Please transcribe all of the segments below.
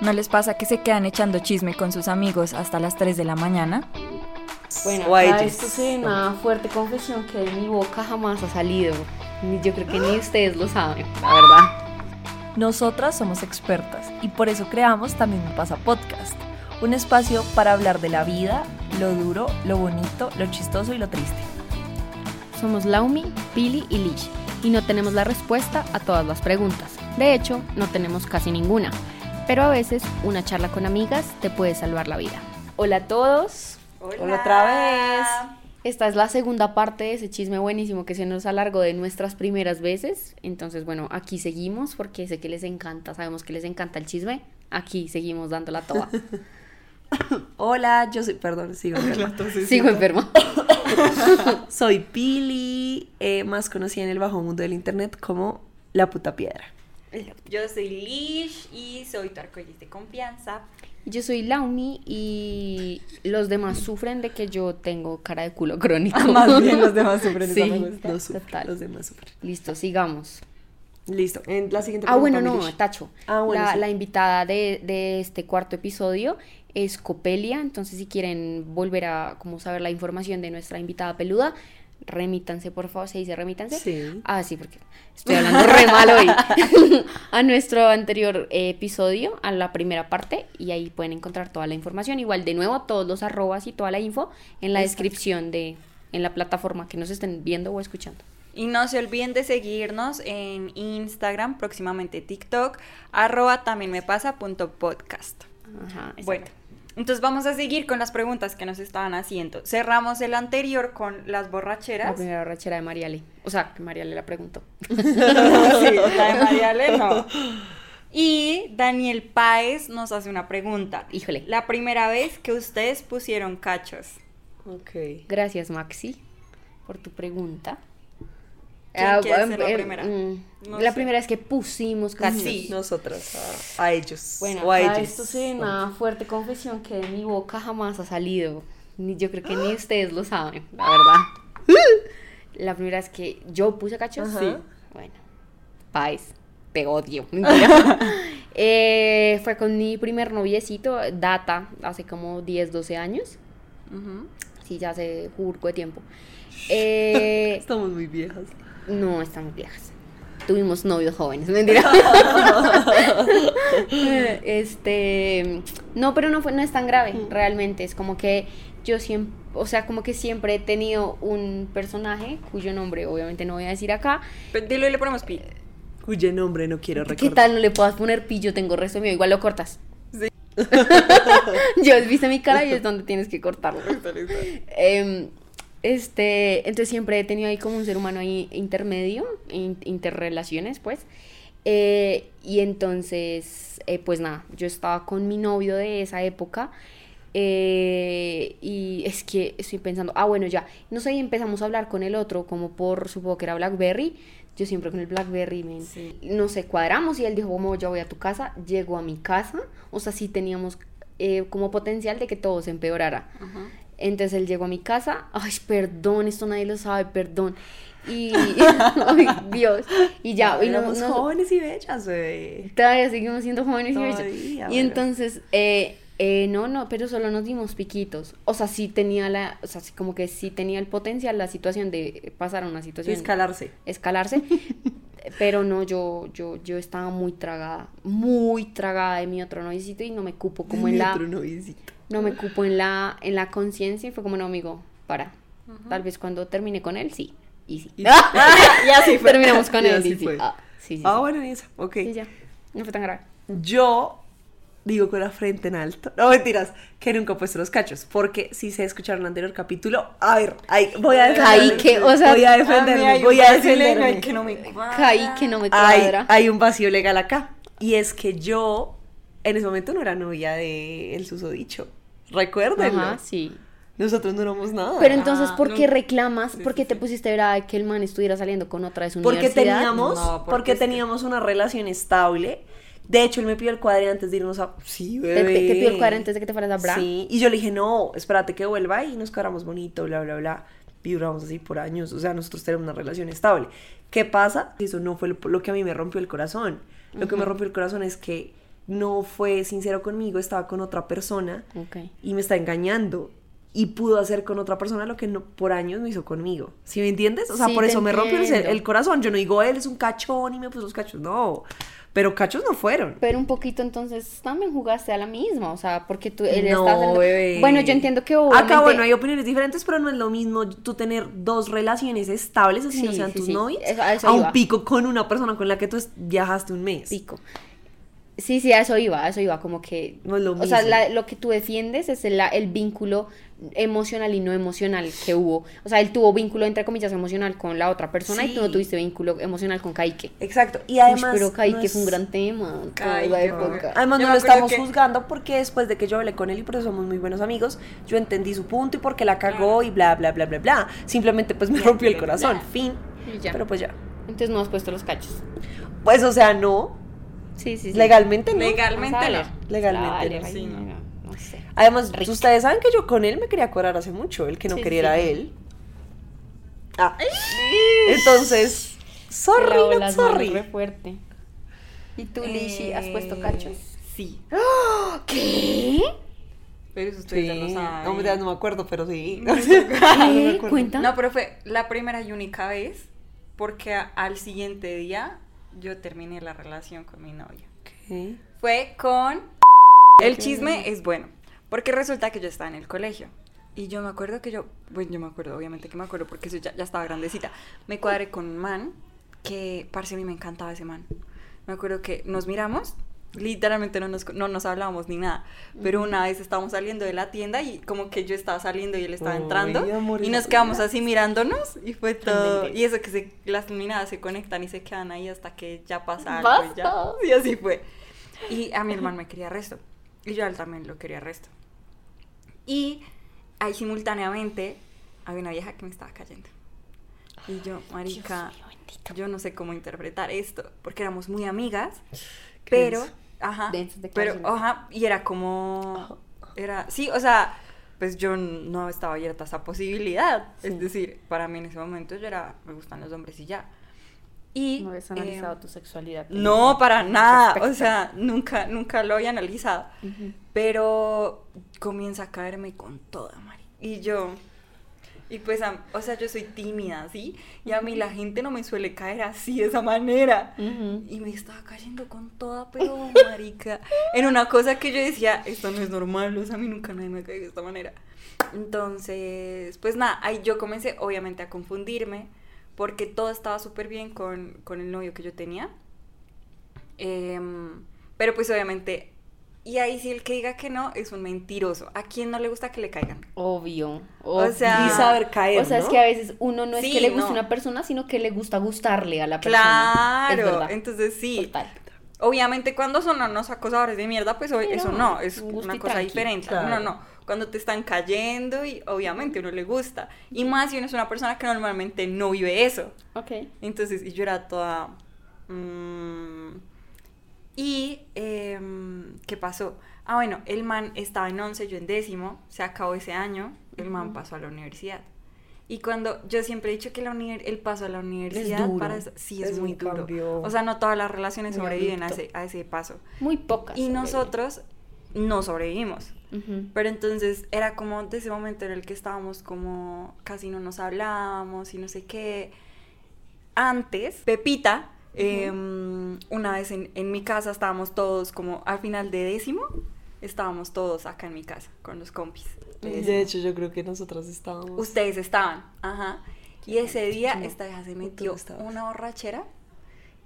¿No les pasa que se quedan echando chisme con sus amigos hasta las 3 de la mañana? Bueno, acá esto es una fuerte confesión que de mi boca jamás ha salido. Yo creo que ni ustedes lo saben, la verdad. Nosotras somos expertas y por eso creamos También me pasa podcast, un espacio para hablar de la vida, lo duro, lo bonito, lo chistoso y lo triste. Somos Laumi, Pili y Lish y no tenemos la respuesta a todas las preguntas. De hecho, no tenemos casi ninguna. Pero a veces una charla con amigas te puede salvar la vida. Hola a todos. Hola otra vez. Esta es la segunda parte de ese chisme buenísimo que se nos alargó de nuestras primeras veces. Entonces, bueno, aquí seguimos porque sé que les encanta, sabemos que les encanta el chisme. Aquí seguimos dando la toa. Hola, yo soy, perdón, sigo enferma. Sigo enferma. Soy Pili, eh, más conocida en el bajo mundo del internet como La Puta Piedra. Yo soy Lish y soy tu arcoíris de confianza. Yo soy Laumi y los demás sufren de que yo tengo cara de culo crónico. Más bien los demás sufren, Sí, me gusta. Total. los demás sufren. Listo, sigamos. Listo, en la siguiente Ah, bueno, no. Tacho. Ah, bueno, la, sí. la invitada de, de este cuarto episodio es Copelia, entonces si quieren volver a como saber la información de nuestra invitada peluda, remítanse, por favor, se dice remítanse. Sí. Ah, sí, porque estoy hablando re mal hoy. a nuestro anterior episodio, a la primera parte, y ahí pueden encontrar toda la información. Igual, de nuevo, todos los arrobas y toda la info en la descripción de, en la plataforma que nos estén viendo o escuchando. Y no se olviden de seguirnos en Instagram, próximamente TikTok, arroba también me pasa punto podcast. Ajá. Bueno, entonces vamos a seguir con las preguntas que nos estaban haciendo. Cerramos el anterior con las La borracheras. primera rachera de Mariale. O sea, que Mariale la preguntó. sí, la de Mariale no. Y Daniel Páez nos hace una pregunta. Híjole. La primera vez que ustedes pusieron cachos. Ok. Gracias, Maxi, por tu pregunta. ¿Quién Ah, quiere em, ser la primera? mm, No la sé. primera es que pusimos cachos. Sí. Nosotras, a, a ellos. Bueno, o a ellos. esto es una fuerte confesión que de mi boca jamás ha salido. Ni, yo creo que ni ustedes lo saben, la verdad. La primera es que yo puse cachos. Ajá. Sí. Bueno, Paez, te odio. Eh, fue con mi primer noviecito, data, hace como 10, 12 años. Sí, ya hace jurgo de tiempo. Eh, Estamos muy viejas. No, estamos viejas. Tuvimos novios jóvenes, mentira. este, no, pero no fue, no es tan grave, realmente. Es como que yo siempre, o sea, como que siempre he tenido un personaje cuyo nombre, obviamente no voy a decir acá. Pero Dilo y le ponemos pi. Cuyo nombre no quiero recordar. ¿Qué tal no le puedas poner pillo? Tengo resto mío, igual lo cortas. Sí. yo viste mi cara y es donde tienes que cortarlo. Em, este, entonces siempre he tenido ahí como un ser humano ahí intermedio, in- interrelaciones, pues. Eh, y entonces, eh, pues nada, yo estaba con mi novio de esa época. eh, y es que estoy pensando, ah, bueno, ya, no sé, y empezamos a hablar con el otro, como por, supongo que era Blackberry. Yo siempre con el Blackberry, men. no sé, cuadramos y él dijo, como yo voy a tu casa, llegó a mi casa, o sea, sí teníamos eh, como potencial de que todo se empeorara. Entonces él llegó a mi casa, ay, perdón, esto nadie lo sabe, perdón. Y, ay, Dios, y ya, y no- no- jóvenes y bellas, todavía seguimos siendo jóvenes y. Todavía, Y entonces, eh, eh, no, no, pero solo nos dimos piquitos. O sea, sí tenía la, o sea, sí como que sí tenía el potencial la situación de pasar a una situación. Escalarse. escalarse. pero no, yo, yo, yo estaba muy tragada, muy tragada de mi otro noviecito y no me cupo como en Mi la otro noviecito. No me cupo en la, en la conciencia y fue como, no, amigo, para. Tal vez cuando termine con él, sí. Y sí. Y- fue. Terminamos con Y él. así y sí. fue. Ah, sí, sí, Ah, sí. bueno, y eso. Ok. Sí, ya. No fue tan grave. Yo digo con la frente en alto. No mentiras, que nunca he puesto los cachos. Porque si se escucharon el anterior capítulo, a ver, ahí, voy a defenderme. Caí que, o sea, voy a A defenderme. hay un voy a defenderme. ahí que no me cuadra. Caí que no me hay, cuadra. hay un vacío legal acá. Y es que yo en ese momento no era novia de el susodicho. Recuérdenlo. Ajá, sí. Nosotros no éramos nada. Pero entonces, Ah, ¿por qué no. reclamas? Sí, ¿Por qué sí, te sí. pusiste brava que el man estuviera saliendo con otra de su porque universidad? teníamos, No, porque porque teníamos una relación estable. De hecho, él me pidió el cuadre antes de irnos a. Sí, bebé. te, te pidió el cuadro antes de que te fueras a Bra. Sí, y yo le dije, no, espérate que vuelva y nos cuadramos bonito, bla, bla, bla. Y duramos así por años, o sea, nosotros tenemos una relación estable. ¿Qué pasa? Eso no fue lo, lo que a mí me rompió el corazón. Lo que me rompió el corazón es que no fue sincero conmigo, estaba con otra persona y me está engañando. Y pudo hacer con otra persona lo que no, por años no hizo conmigo. ¿Sí me entiendes? O sea, Sí, por eso me rompió el, corazón. Yo no digo, él es un cachón y me puso los cachos. No. Pero cachos no fueron. Pero un poquito entonces también jugaste a la misma, o sea, porque tú él No, bebé. Bueno, yo entiendo que Acá, obviamente- bueno, hay opiniones diferentes, pero no es lo mismo tú tener dos relaciones estables, así no Sí, sean sí, tus novios, a un pico con una persona con la que tú viajaste un mes. pico. Sí, sí, a eso iba, a eso iba, como que... No es lo O sea, mismo. la- lo que tú defiendes es el, el vínculo emocional y no emocional que hubo. O sea, él tuvo vínculo, entre comillas, emocional con la otra persona y tú no Sí. tuviste vínculo emocional con Kaique. Exacto. Y Uy, además. pero Kaique no es un gran tema. toda la época. Además, Yo no lo estamos que- juzgando porque después de que yo hablé con él y por eso somos muy buenos amigos, yo entendí su punto y porque la cagó y bla, bla, bla, bla, bla. Simplemente pues me rompió el corazón. Fin. Y ya. Pero pues ya. Entonces no has puesto los cachos. Pues, o sea, no. Sí, sí, sí. Legalmente no. Legalmente no. Legalmente no. Sí, no, no. no, no sé. Además, Rico. ustedes saben que yo con él me quería cobrar hace mucho. El que no Sí, quería sí. era él. Ah. Entonces, sorry, las manos sorry. re fuerte. ¿Y tú, Lishi, has puesto Eh, cachos? Sí. ¿Qué? Pero eso ustedes ya Sí. lo saben. No, me- no me acuerdo, pero sí. ¿Qué? ¿Cuenta? No, pero fue la primera y única vez porque al siguiente día yo terminé la relación con mi novio. Ok. Fue con... El chisme es bueno, porque resulta que yo estaba en el colegio. Y yo me acuerdo que yo, bueno, yo me acuerdo, obviamente que me acuerdo, porque eso ya, ya estaba grandecita. Me cuadré con un man que, parce, a mí me encantaba ese man. Me acuerdo que nos miramos, literalmente no nos, no nos hablábamos ni nada, pero una vez estábamos saliendo de la tienda y como que yo estaba saliendo y él estaba Ay, entrando amor, y nos quedamos así mirándonos y fue todo. Y eso que se, las miradas se conectan y se quedan ahí hasta que ya pasa algo y ya. ¡Basta! Y así fue. Y a mi hermano me quería resto. Y yo a él también lo quería resto. Y ahí simultáneamente había una vieja que me estaba cayendo. Y yo, marica, yo no sé cómo interpretar esto, porque éramos muy amigas, pero, denso. Ajá, pero, declaraciones. ajá, y era como, era, sí, o sea, pues yo no estaba abierta a esa posibilidad, Sí. es decir, para mí en ese momento yo era, me gustan los hombres y ya. Y, No habías eh, analizado tu sexualidad. no, para nada. O sea, nunca, nunca lo había analizado. Pero comienza a caerme con toda, Mari. Y yo, y pues, o sea, yo soy tímida, ¿sí? Y a mí la gente no me suele caer así, de esa manera. Y me estaba cayendo con toda, pero marica. En una cosa que yo decía, esto no es normal, o sea, a mí nunca nadie me ha caído de esta manera. Entonces, pues nada, ahí yo comencé obviamente a confundirme, porque todo estaba súper bien con, con el novio que yo tenía. Em, pero pues obviamente, y ahí sí el que diga que no es un mentiroso. ¿A quién no le gusta que le caigan? Obvio, O sea, Y saber caer, O sea, es que a veces uno no es Sí, que le guste no. una persona, sino que le gusta gustarle a la persona. Claro, entonces sí. Total. Obviamente cuando son unos acosadores de mierda, pues Sí, eso no, es un una cosa tranqui, diferente. claro. No, no, cuando te están cayendo y obviamente uno le gusta. Y más si uno es una persona que normalmente no vive eso. Ok. Entonces, y yo era toda... mm, y, em, ¿qué pasó? Ah, bueno, el man estaba en 11, yo en décimo, se acabó ese año, el man pasó a la universidad. Y cuando yo siempre he dicho que la el paso a la universidad duro. para sí es, Es muy duro. cambio O sea, no todas las relaciones sobreviven a ese, a ese paso. Muy pocas. Y nosotros no sobrevivimos. Pero entonces era como de ese momento en el que estábamos como casi no nos hablábamos y no sé qué. Antes, Pepita, em, una vez en, en mi casa estábamos todos como al final de décimo, estábamos todos acá en mi casa con los compis. de hecho, yo creo que nosotras estábamos. Ustedes estaban, ajá. Y ese día no. esta vieja se metió una borrachera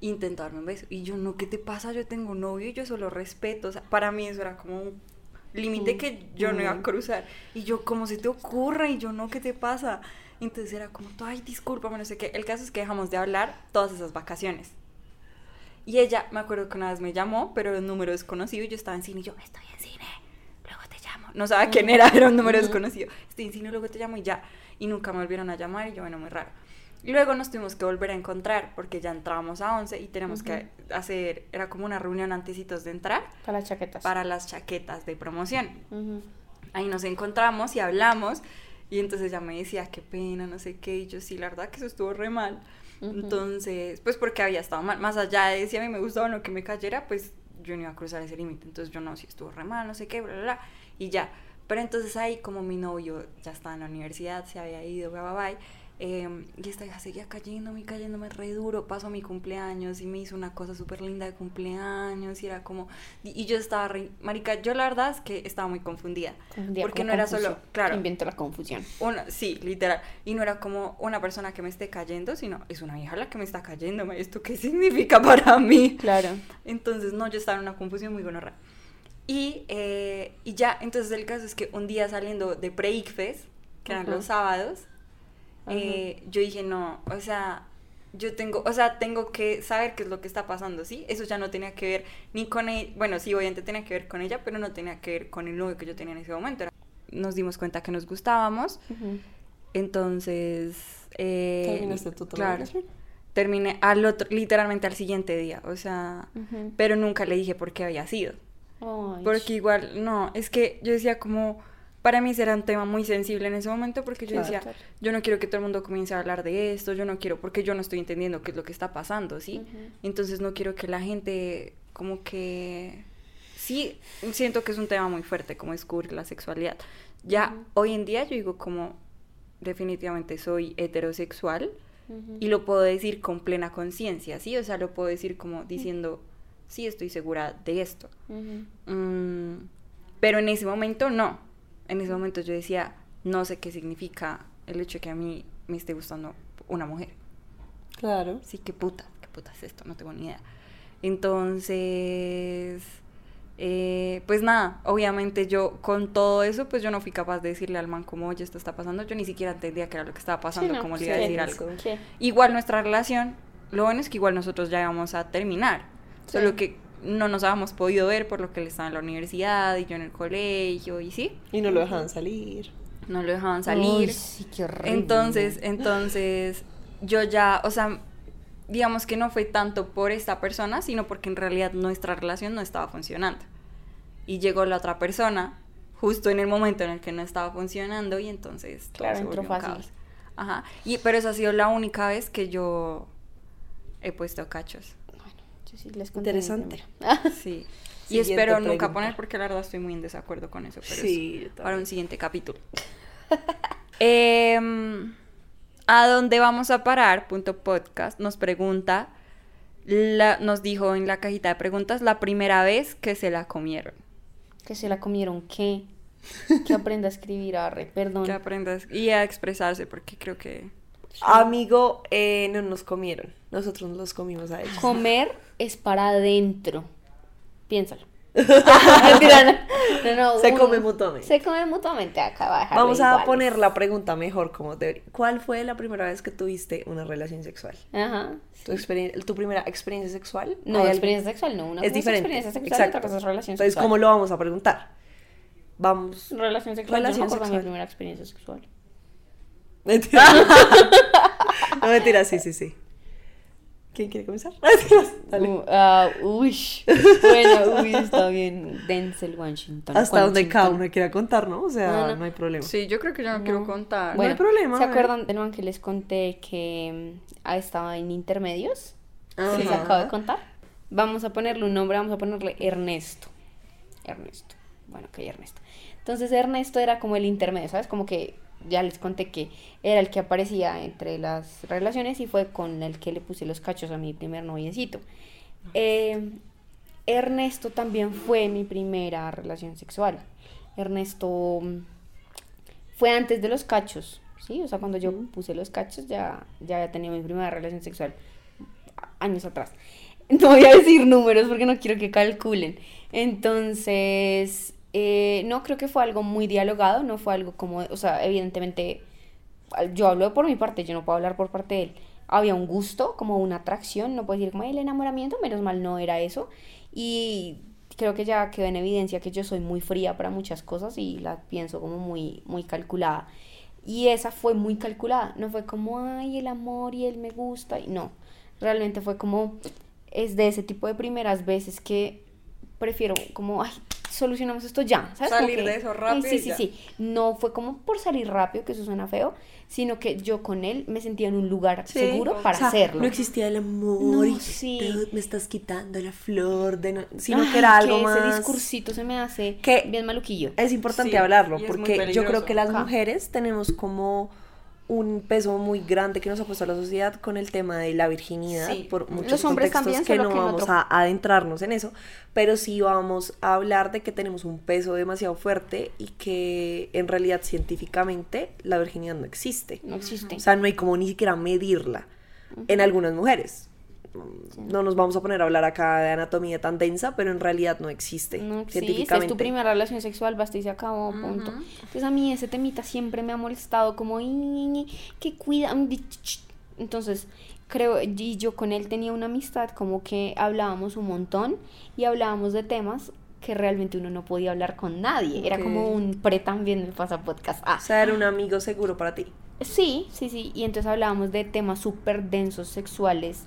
e intentó darme un beso. Y yo, no, ¿qué te pasa? Yo tengo un novio y yo solo respeto. O sea, para mí eso era como un límite que yo no iba a Mm. cruzar. Y yo, ¿cómo se te ocurre? Y yo, no, ¿qué te pasa? Entonces era como, ay, discúlpame, no sé qué. El caso es que dejamos de hablar todas esas vacaciones. Y ella, me acuerdo que una vez me llamó, pero un número desconocido, y yo estaba en cine y yo, estoy en cine, luego te llamo. No sabía quién era, era un número desconocido. Estoy en cine, luego te llamo y ya. Y nunca me volvieron a llamar y yo, bueno, muy raro. Y luego nos tuvimos que volver a encontrar porque ya entrábamos a 11 y tenemos que hacer, era como una reunión antecitos de entrar Para las chaquetas. para las chaquetas de promoción. Ujú. Ahí nos encontramos y hablamos y entonces ella me decía, qué pena, no sé qué, y yo sí, la verdad que eso estuvo re mal. Entonces, pues porque había estado mal, más allá de si a mí me gustaba o no que me cayera, pues yo no iba a cruzar ese límite. Entonces yo no, si estuvo re mal, no sé qué, bla, bla, y ya. Pero entonces ahí como mi novio ya estaba en la universidad, se había ido, bla, bla, bla, eh, y esta hija seguía cayéndome, cayéndome re duro. Pasó mi cumpleaños y me hizo una cosa súper linda de cumpleaños. Y era como. Y, y yo estaba re. Marica, yo la verdad es que estaba muy confundida. Confundida porque no era confusión. solo. Claro. Invento la confusión. Una, sí, literal. Y no era como una persona que me esté cayendo, sino es una hija la que me está cayendo. ¿Esto qué significa para mí? Claro. Entonces, no, yo estaba en una confusión muy gonorra. Y, eh, y ya, entonces el caso es que un día saliendo de pre-ICFES, que eran Ajá. los sábados, eh, yo dije, no, o sea, yo tengo, o sea, tengo que saber qué es lo que está pasando, ¿sí? Eso ya no tenía que ver ni con ella, bueno, sí, obviamente tenía que ver con ella, pero no tenía que ver con el novio que yo tenía en ese momento. Nos dimos cuenta que nos gustábamos, entonces... Eh, ¿Terminaste tú claro, terminé al otro, literalmente al siguiente día, o sea, pero nunca le dije por qué había sido. Porque igual, no, es que yo decía como, para mí ese era un tema muy sensible en ese momento porque yo Claro, decía, claro. yo no quiero que todo el mundo comience a hablar de esto, yo no quiero, porque yo no estoy entendiendo qué es lo que está pasando, ¿sí? Entonces no quiero que la gente como que... Sí, siento que es un tema muy fuerte, como descubrir la sexualidad. Ya hoy en día yo digo como, definitivamente soy heterosexual y lo puedo decir con plena conciencia, ¿sí? O sea, lo puedo decir como diciendo, sí, estoy segura de esto. Mm, pero en ese momento no. En ese momento yo decía, no sé qué significa el hecho de que a mí me esté gustando una mujer. Claro. Sí, qué puta, qué puta es esto, no tengo ni idea. Entonces, eh, pues nada, obviamente yo con todo eso, pues yo no fui capaz de decirle al man como, oye, esto está pasando. Yo ni siquiera entendía qué era lo que estaba pasando, no, cómo le sí, iba a decir algo. ¿Qué? Igual nuestra relación, lo bueno es que igual nosotros ya íbamos a terminar. Sí. Solo que no nos habíamos podido ver por lo que él estaba en la universidad y yo en el colegio y sí, Y no lo dejaban salir. no lo dejaban salir. Uy, sí, qué horrible. entonces, entonces yo ya, o sea, digamos que no fue tanto por esta persona, sino porque en realidad nuestra relación no estaba funcionando. Y llegó la otra persona justo en el momento en el que no estaba funcionando y entonces todo Claro, se entró fácil. caos. Ajá. Y pero esa ha sido la única vez que yo he puesto cachos. Yo sí les Interesante. Sí. Y espero nunca poner porque la verdad estoy muy en desacuerdo con eso, pero Sí, es para un siguiente capítulo. Em, ¿A dónde vamos a parar? Punto podcast nos pregunta, la- nos dijo en la cajita de preguntas la primera vez que se la comieron. Que se la comieron, ¿qué? Que aprenda a escribir, arre, perdón. Que aprendas y a expresarse porque creo que Amigo, eh, no nos comieron. Nosotros nos los comimos a ellos. Comer es para adentro. Piénsalo. No, no, Se come mutuamente. Se come mutuamente, acá va a dejarlo Vamos a iguales. poner la pregunta mejor como debería. ¿Cuál fue la primera vez que tuviste una relación sexual? Ajá. ¿Tu, experien- tu primera experiencia sexual? No, ¿Hay algo- experiencia sexual, no. Una es diferente. experiencia sexual, Exacto. otra cosa es relación Entonces, sexual. ¿cómo lo vamos a preguntar? Vamos. Relación sexual. Relación yo no de mi sexual. primera experiencia sexual. Mentira. no, mentira, sí, sí, sí. ¿Quién quiere comenzar? Dale. Uh, ah, uy. Bueno, uy, está bien. Denzel Washington. Hasta donde cada Washington. uno quiera contar, ¿no? O sea, No, no, no. hay problema. sí, yo creo que yo no, No. quiero contar. No hay problema, ¿Se acuerdan de nuevo que les conté que mm, ah, estaba en intermedios? Ajá. ¿Les acabo de contar? Vamos a ponerle un nombre, vamos a ponerle Ernesto. Ernesto. Bueno, ok, Ernesto. Entonces Ernesto era como el intermedio, ¿sabes? Como que ya les conté que era el que aparecía entre las relaciones y fue con el que le puse los cachos a mi primer noviecito. Eh, Ernesto también fue mi primera relación sexual. Ernesto mm, fue antes de los cachos, ¿sí? O sea, cuando yo puse los cachos ya, ya había tenido mi primera relación sexual años atrás. No voy a decir números porque no quiero que calculen. Entonces, eh, no creo que fue algo muy dialogado, no fue algo como, o sea, evidentemente, yo hablo por mi parte, yo no puedo hablar por parte de él. Había un gusto, como una atracción, no puedo decir como "Ay, el enamoramiento, menos mal no era eso. Y creo que ya quedó en evidencia que yo soy muy fría para muchas cosas y la pienso como muy, muy calculada. Y esa fue muy calculada, no fue como, ay, el amor y él me gusta, y no, realmente fue como, es de ese tipo de primeras veces que prefiero como, ay, solucionamos esto ya, ¿sabes? Salir que- de eso rápido Sí, y sí, ya. sí. No fue como por salir rápido, que eso suena feo, sino que yo con él me sentía en un lugar Sí. seguro para O sea, hacerlo. No existía el amor No, y sí. "Dude, me estás quitando la flor de no-", sino Ay, que era algo que más Ese discursito se me hace Que- bien maluquillo. Es importante Sí, hablarlo porque yo creo que las mujeres tenemos como un peso muy grande que nos ha puesto la sociedad con el tema de la virginidad Sí. por muchos Los hombres contextos también, que no que vamos otro- a adentrarnos en eso, pero sí vamos a hablar de que tenemos un peso demasiado fuerte y que en realidad científicamente la virginidad no existe. No existe. O sea, no hay como ni siquiera medirla en algunas mujeres. No nos vamos a poner a hablar acá de anatomía tan densa, pero en realidad no existe No existe, es científicamente. tu primera relación sexual, basta y se acabó, punto. Entonces a mí ese temita siempre me ha molestado, como, "Ay, ñi, ñi, que cuida. mm, di- ch- ch". Entonces, creo, y yo con él tenía una amistad como que hablábamos un montón y hablábamos de temas que realmente uno no podía hablar con nadie. Era como un pre también me pasa podcast. Ah, O sea, era un amigo seguro para ti. Sí, sí, sí. Y entonces hablábamos de temas súper densos sexuales.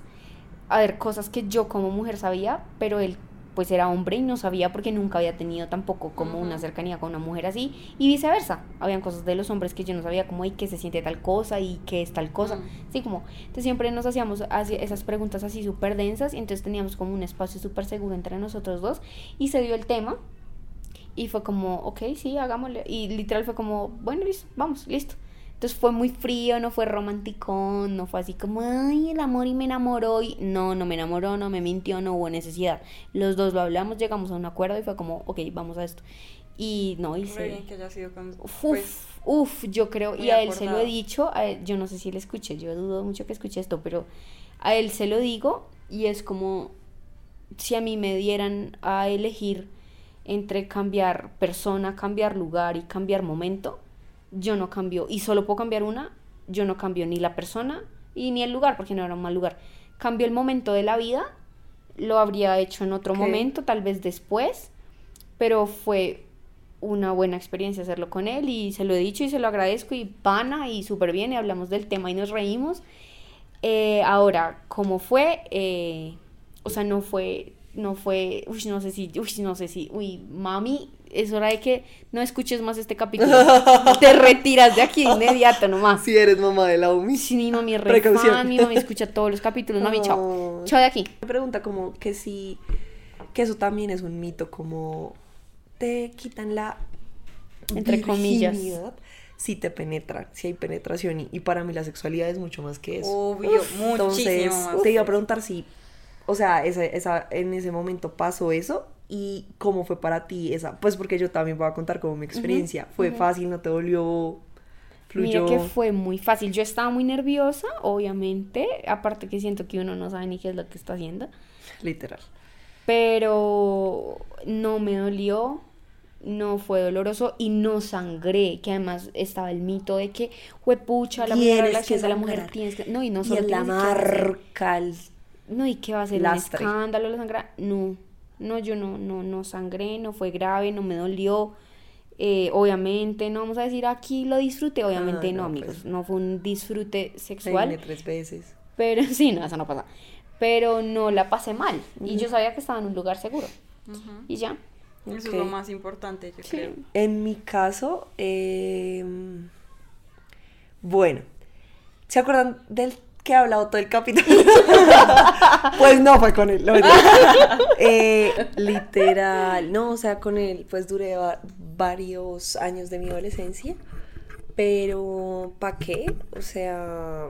A ver, cosas que yo como mujer sabía, pero él pues era hombre y no sabía porque nunca había tenido tampoco como una cercanía con una mujer así y viceversa. Habían cosas de los hombres que yo no sabía como, y que se siente tal cosa y que es tal cosa. Mm. Sí, como, entonces siempre nos hacíamos así- esas preguntas así súper densas y entonces teníamos como un espacio súper seguro entre nosotros dos y se dio el tema y fue como, ok, sí, hagámosle. Y literal fue como, bueno, listo, vamos, listo. Entonces fue muy frío, no fue romántico, no fue así como, ay, el amor y me enamoró. Y no, no me enamoró, no me mintió, no hubo necesidad. Los dos lo hablamos, llegamos a un acuerdo y fue como, ok, vamos a esto. Y no, y se... que haya sido con. Uf, pues, uf, yo creo, y a él se lo he dicho, a él- yo no sé si le escuché, yo dudo mucho que escuche esto, pero a él se lo digo y es como si a mí me dieran a elegir entre cambiar persona, cambiar lugar y cambiar momento, yo no cambio, y solo puedo cambiar una, yo no cambio ni la persona y ni el lugar, porque no era un mal lugar. Cambio el momento de la vida, lo habría hecho en otro momento, tal vez después, pero fue una buena experiencia hacerlo con él y se lo he dicho y se lo agradezco y pana y súper bien y hablamos del tema y nos reímos. Eh, ahora, ¿cómo fue? Eh, o sea, no fue, no fue, uy, no sé si, uy, no sé si, uy, mami, es hora de que no escuches más este capítulo. Te retiras de aquí de inmediato nomás. Si eres mamá de la UMI. Sí, mi mami es re fan, mi mami escucha todos los capítulos, mami, chao. Oh. Chao de aquí. Me pregunta como que si, que eso también es un mito, como te quitan la Entre comillas. si te penetran, si hay penetración y, y para mí la sexualidad es mucho más que eso. Obvio, muchísimo Entonces, más. te iba a preguntar si, o sea, esa, esa, en ese momento pasó eso y cómo fue para ti esa, pues porque yo también voy a contar como mi experiencia. ¿Fue fácil, no te dolió? ¿Fluyó? Mira que fue muy fácil. Yo estaba muy nerviosa, obviamente. Aparte que siento que uno no sabe ni qué es lo que está haciendo. Literal. Pero no me dolió, no fue doloroso y no sangré. Que además estaba el mito de que, huepucha, la primera Tienes relación de la mujer tienes que. No, y no y solo en la marca, el- No, y que va a ser Lastre. un escándalo la sangrar. No, no, yo no, no, no sangré, no fue grave, no me dolió. Eh, obviamente, no vamos a decir aquí lo disfruté, obviamente Ah, no, no, amigos, pues. no fue un disfrute sexual, tres veces. pero sí, no, eso no pasa. Pero no la pasé mal y yo sabía que estaba en un lugar seguro y ya. Eso es lo más importante, yo creo. En mi caso, eh, bueno, ¿se acuerdan del que he hablado todo el capítulo? pues no fue con él, no. Eh, literal, no, o sea, con él pues duré va- varios años de mi adolescencia, pero ¿para qué? O sea,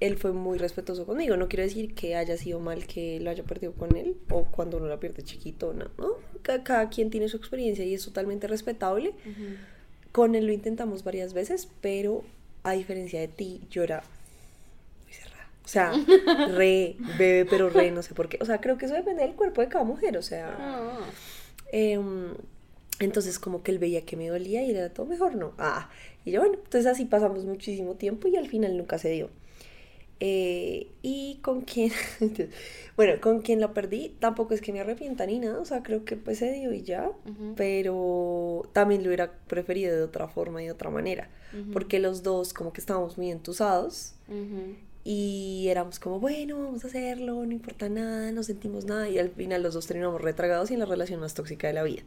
él fue muy respetuoso conmigo, no quiero decir que haya sido mal que lo haya perdido con él o cuando uno la pierde chiquito, no, ¿no? Ca- Cada quien tiene su experiencia y es totalmente respetable. Con él lo intentamos varias veces, pero a diferencia de ti, yo era. O sea, re, bebé, pero re, no sé por qué. O sea, creo que eso depende del cuerpo de cada mujer. O sea, em, entonces como que él veía que me dolía y era todo mejor, no. Ah, y yo, bueno, entonces así pasamos muchísimo tiempo y al final nunca se dio. Eh, y con quien, bueno, con quien lo perdí, tampoco es que me arrepienta ni nada, o sea, creo que pues se dio y ya, pero también lo hubiera preferido de otra forma y de otra manera, porque los dos como que estábamos muy entusados. Y éramos como, bueno, vamos a hacerlo, no importa nada, no sentimos nada y al final los dos terminamos retragados y en la relación más tóxica de la vida.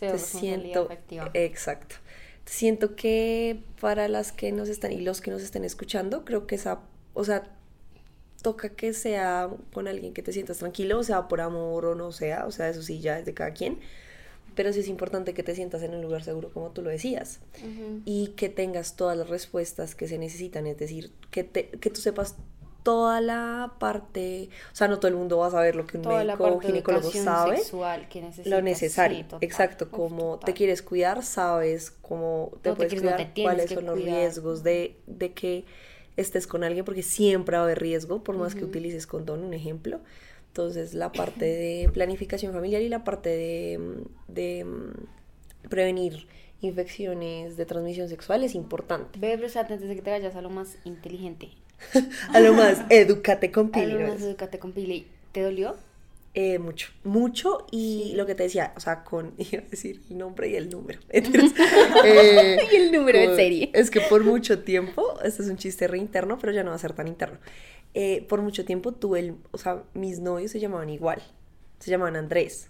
Responsabilidad siento, afectiva. exacto. Siento que para las que nos están y los que nos estén escuchando, creo que esa, o sea, toca que sea con alguien que te sientas tranquilo, o sea, por amor o no sea, o sea, eso sí ya es de cada quien, pero sí es importante que te sientas en un lugar seguro, como tú lo decías, y que tengas todas las respuestas que se necesitan, es decir, que, te, que tú sepas toda la parte, o sea, no todo el mundo va a saber lo que un Toda médico ginecólogo sabe, sexual que lo necesario, sí, total. exacto, como te quieres cuidar, sabes cómo te No te puedes no cuidar, te cuáles son los cuidar. riesgos de, de que estés con alguien, porque siempre va a haber riesgo, por más que utilices condón, un ejemplo. Entonces, la parte de planificación familiar y la parte de, mm, de mm, prevenir infecciones de transmisión sexual es importante. Ve, prestate antes de que te vayas a lo más inteligente. A lo más, edúcate con A lo Pili. más educate con Pili. ¿Te dolió? Eh, mucho, mucho y Sí. lo que te decía, o sea, con, iba a decir el nombre y el número. Entonces, eh, Y el número de serie. Es que por mucho tiempo, este es un chiste re interno, pero ya no va a ser tan interno. Eh, por mucho tiempo tuve, el, o sea, mis novios se llamaban igual, se llamaban Andrés.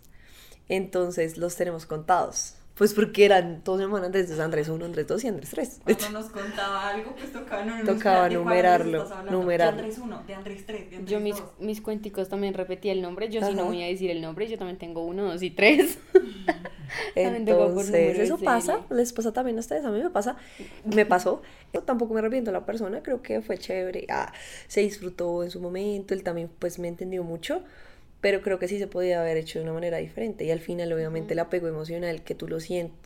Entonces los tenemos contados. Pues porque eran, todos se llamaban Andrés, Andrés 1, Andrés 2 y Andrés 3. Cuando nos contaba algo, pues tocaba, no, no, Tocaba espérate, ¿cuál Andrés numerarlo, numerarlo. De Andrés 1, de Andrés 3, de Andrés Yo mis, 2. mis cuenticos también repetí el nombre. Yo sí no Ajá. voy a decir el nombre. Yo también tengo uno, dos y tres. También tengo por Entonces, número de eso pasa, les pasa también a ustedes, a mí me pasa, me pasó. Yo tampoco me arrepiento de la persona, creo que fue chévere, ah, se disfrutó en su momento, él también pues me entendió mucho, pero creo que sí se podía haber hecho de una manera diferente y al final obviamente el apego emocional que tú, lo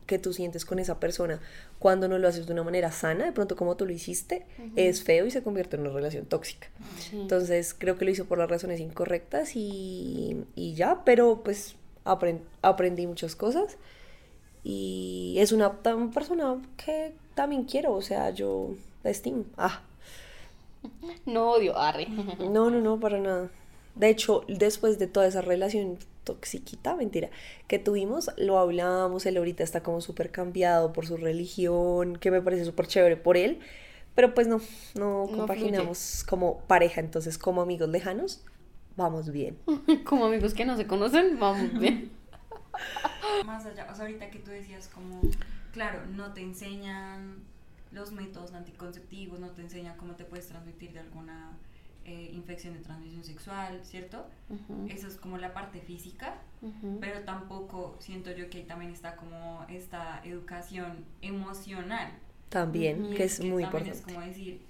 que tú sientes con esa persona cuando no lo haces de una manera sana, de pronto como tú lo hiciste, es feo y se convierte en una relación tóxica. Sí. Entonces creo que lo hizo por las razones incorrectas y, y ya, pero pues apren- aprendí muchas cosas y es una persona que también quiero, o sea, yo la estimo. Ah, No odio, arre. no, no, no, para nada. De hecho, después de toda esa relación toxiquita, mentira, que tuvimos, lo hablábamos, él ahorita está como súper cambiado por su religión, que me parece súper chévere por él, pero pues no, no No compaginamos como pareja, entonces como amigos lejanos, vamos bien. Como amigos que no se conocen, vamos bien. Más allá, o sea, ahorita que tú decías como, claro, no te enseñan los métodos anticonceptivos, no te enseñan cómo te puedes transmitir de alguna eh, infección de transmisión sexual, ¿cierto? Ujú, Eso es como la parte física, ujú. pero tampoco siento yo que ahí también está como esta educación emocional. También. Y que es muy también importante. Es como decir,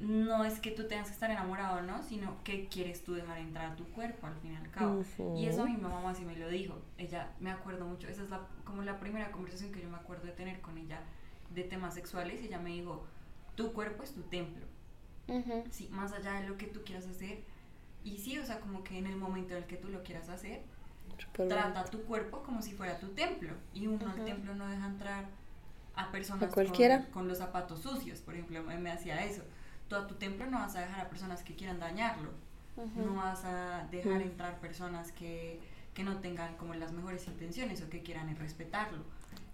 no es que tú tengas que estar enamorado, ¿no? Sino que quieres tú dejar entrar a tu cuerpo al fin y al cabo. Y eso a mi mamá sí me lo dijo. Ella, me acuerdo mucho, esa es la, como la primera conversación que yo me acuerdo de tener con ella de temas sexuales. Ella me dijo, tu cuerpo es tu templo. Ujú. Sí, más allá de lo que tú quieras hacer. Y sí, o sea, como que en el momento en el que tú lo quieras hacer, bien. trata tu cuerpo como si fuera tu templo. Y uno al Ujú. templo no deja entrar a personas A cualquiera. Con, con los zapatos sucios, por ejemplo, me, me hacía eso. Tú a tu templo no vas a dejar a personas que quieran dañarlo. No vas a dejar Mm. entrar personas que, que no tengan como las mejores intenciones o que quieran respetarlo.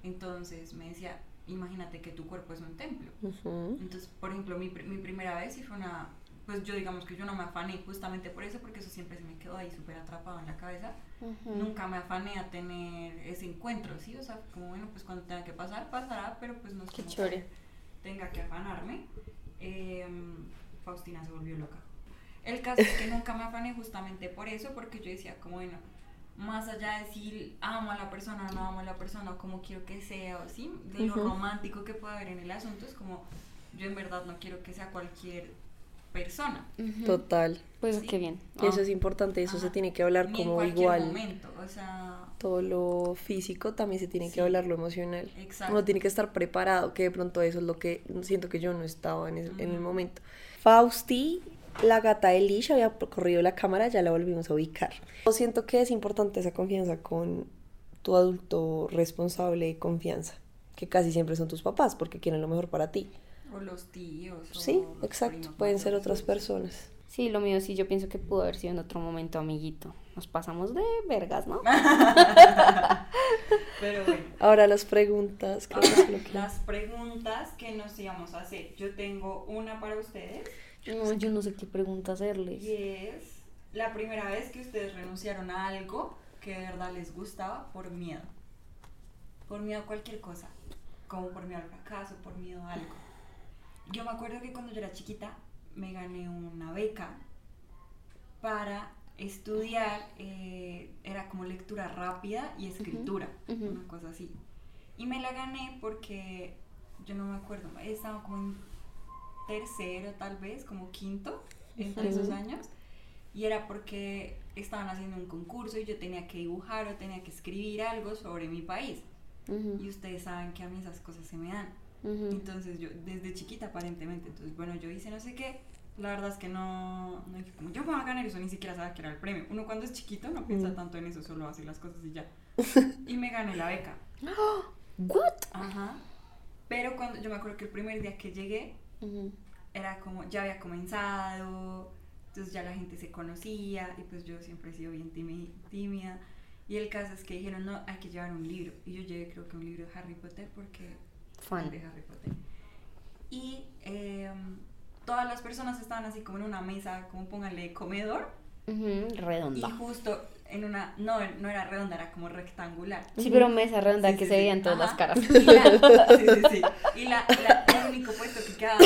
Entonces me decía, imagínate que tu cuerpo es un templo. Entonces, por ejemplo, mi, mi primera vez sí fue una, pues yo digamos que yo no me afané justamente por eso, porque eso siempre se me quedó ahí súper atrapado en la cabeza. Nunca me afané a tener ese encuentro, ¿sí? O sea, como bueno, pues cuando tenga que pasar, pasará, pero pues no es Qué que tenga que afanarme. Em, Faustina se volvió loca. El caso es que nunca me afané justamente por eso, porque yo decía como bueno, más allá de si amo a la persona o no amo a la persona, o como quiero que sea, o sí, de lo romántico que pueda haber en el asunto, es como yo en verdad no quiero que sea cualquier persona. Total. Pues Sí. qué bien. Eso Ah. es importante, eso se tiene que hablar Ni como igual. momento, o sea, Todo lo físico también se tiene Sí. que hablar lo emocional. Exacto. Uno tiene que estar preparado, que de pronto eso es lo que siento que yo no estaba en, el- en el momento. Fausti, la gata de Lish, había corrido la cámara, ya la volvimos a ubicar. Yo siento que es importante esa confianza con tu adulto responsable y confianza, que casi siempre son tus papás, porque quieren lo mejor para ti. o los tíos. o Sí, los exacto, pueden ser otras personas. Sí, lo mío sí, yo pienso que pudo haber sido en otro momento, amiguito. Nos pasamos de vergas, ¿no? Pero bueno. Ahora las preguntas. que- Las preguntas que nos íbamos a hacer. Yo tengo una para ustedes No, yo no sé qué pregunta hacerles. y es la primera vez que ustedes renunciaron a algo que de verdad les gustaba por miedo. por miedo a cualquier cosa, como por miedo al fracaso, por miedo a algo. Yo me acuerdo que cuando yo era chiquita me gané una beca para estudiar, eh, era como lectura rápida y escritura, una cosa así. Y me la gané porque yo no me acuerdo, estaba como en tercero tal vez, como quinto, entre esos Ujú. años. Y era porque estaban haciendo un concurso y yo tenía que dibujar o tenía que escribir algo sobre mi país. Y ustedes saben que a mí esas cosas se me dan. Entonces yo, desde chiquita aparentemente, entonces bueno, yo hice no sé qué, la verdad es que no, no dije como yo voy a ganar eso, ni siquiera sabía que era el premio. Uno cuando es chiquito no piensa tanto en eso, solo hace las cosas y ya. Y me gané la beca. What? Ajá. Pero cuando, yo me acuerdo que el primer día que llegué, Era como, ya había comenzado, entonces ya la gente se conocía y pues yo siempre he sido bien tími- tímida. Y el caso es que dijeron, no, hay que llevar un libro. Y yo llevé creo que un libro de Harry Potter porque de Harry Potter. Y em, todas las personas estaban así como en una mesa, como pónganle comedor. Y Redonda. justo en una, no, no era redonda, era como rectangular. Sí, pero mesa redonda Sí, que sí, se sí. veían todas las caras. Y la, sí, sí, sí. Y la- la- el único puesto que quedaba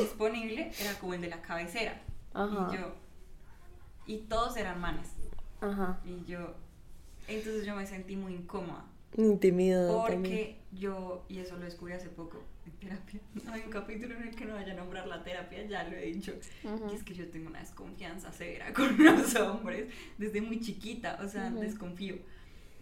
disponible era como el de la cabecera. Ajá. Y yo, y todos eran manes. Ajá. Y yo, entonces yo me sentí muy incómoda. Intimidado también. Yo, y eso lo descubrí hace poco en terapia, no hay un capítulo en el que no vaya a nombrar la terapia, ya lo he dicho, y es que yo tengo una desconfianza severa con los hombres desde muy chiquita, o sea, desconfío.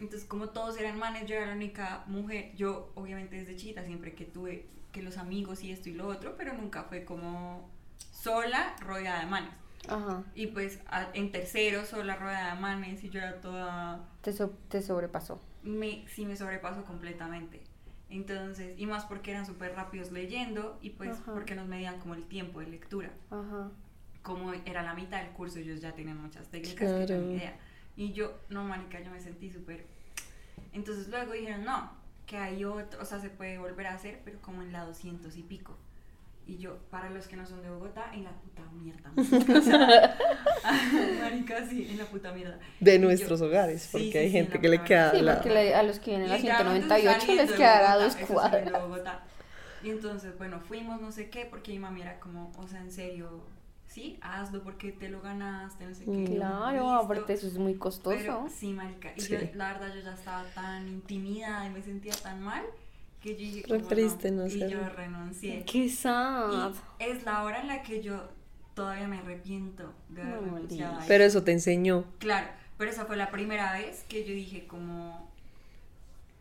Entonces, como todos eran manes, yo era la única mujer, yo obviamente desde chiquita siempre que tuve que los amigos y esto y lo otro, pero nunca fue como sola, rodeada de manes. Ajá. Y pues a- en tercero, sola, rodeada de manes, y yo era toda Te, so- te sobrepasó. me, sí me sobrepaso completamente. Entonces, y más porque eran súper rápidos leyendo y pues Ajá. porque nos medían como el tiempo de lectura. Ajá. Como era la mitad del curso, ellos ya tenían muchas técnicas que Claro. ni idea. Y yo, no, marica, yo me sentí súper... Entonces luego dijeron, no, que hay otro, o sea, se puede volver a hacer, pero como en la 200 y pico. Y yo, para los que no son de Bogotá, en la puta mierda. O sea, marica, sí, en la puta mierda. De Y yo- nuestros hogares, porque sí, hay sí, gente en que le queda Sí, la- porque le- a los que vienen a la Literalmente 198 saliendo les quedará dos cuadras. Y entonces, bueno, fuimos, no sé qué, porque mi mami era como, o sea, en serio, sí, hazlo porque te lo ganaste, no sé qué. Mm. Claro, aparte eso es muy costoso. Pero sí, marica. Y Sí. yo, la verdad, yo ya estaba tan intimidada y me sentía tan mal que yo dije, Preferiste no y yo renuncié. Qué sad. Y es la hora en la que yo todavía me arrepiento de haber No, renunciado Pero eso. te enseñó. Claro, pero esa fue la primera vez que yo dije como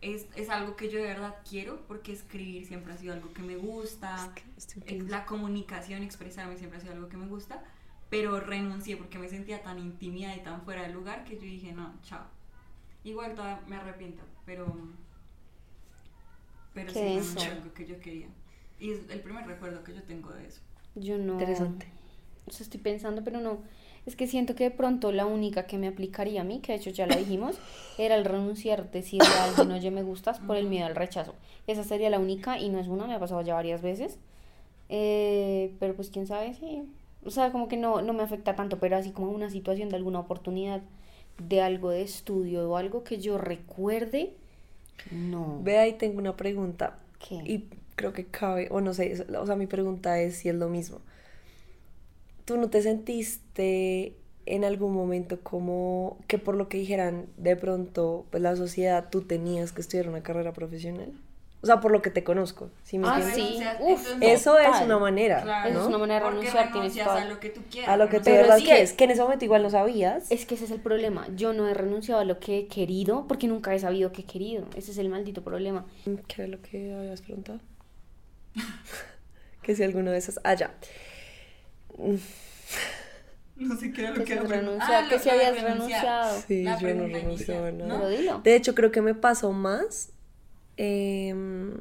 es, es algo que yo de verdad quiero porque escribir siempre ha sido algo que me gusta, eh, la comunicación, expresarme siempre ha sido algo que me gusta, pero renuncié porque me sentía tan intimida y tan fuera del lugar que yo dije no, chao. Igual todavía me arrepiento, pero pero sí Qué no era algo que yo quería. Y es el primer recuerdo que yo tengo de eso. Yo no. Interesante. O sea, estoy pensando, pero no. Es que siento que de pronto la única que me aplicaría a mí, que de hecho ya la dijimos, era el renunciar, decirle a alguien, oye, me gustas por el miedo al rechazo. Esa sería la única y no es una, me ha pasado ya varias veces. Eh, pero pues quién sabe, sí. O sea, como que no, no me afecta tanto, pero así como una situación de alguna oportunidad de algo de estudio o algo que yo recuerde, no. Ve ahí, tengo una pregunta. ¿Qué? Y creo que cabe, o no sé, o sea, mi pregunta es si es lo mismo. ¿Tú no te sentiste en algún momento como que por lo que dijeran de pronto, pues la sociedad, tú tenías que estudiar una carrera profesional? O sea, por lo que te conozco. ¿sí me Ah, entiendes? sí. Uf, Eso es una manera, Claro. Eso es ¿no? una manera de renunciar, tienes renuncias toda- a lo que tú quieras. A lo que ¿no? tú Pero de verdad sí quieres, que- que en ese momento igual no sabías. Es que ese es el problema. Yo no he renunciado a lo que he querido porque nunca he sabido que he querido. Ese es el maldito problema. ¿Qué era lo que habías preguntado? que si alguno de esos... Ah, ya. No sé qué era lo Que que Ah, que lo- si habías renunciar. renunciado. Sí, La yo no renunciaba a nada. ¿no? Pero dilo. De hecho, creo que me pasó más em,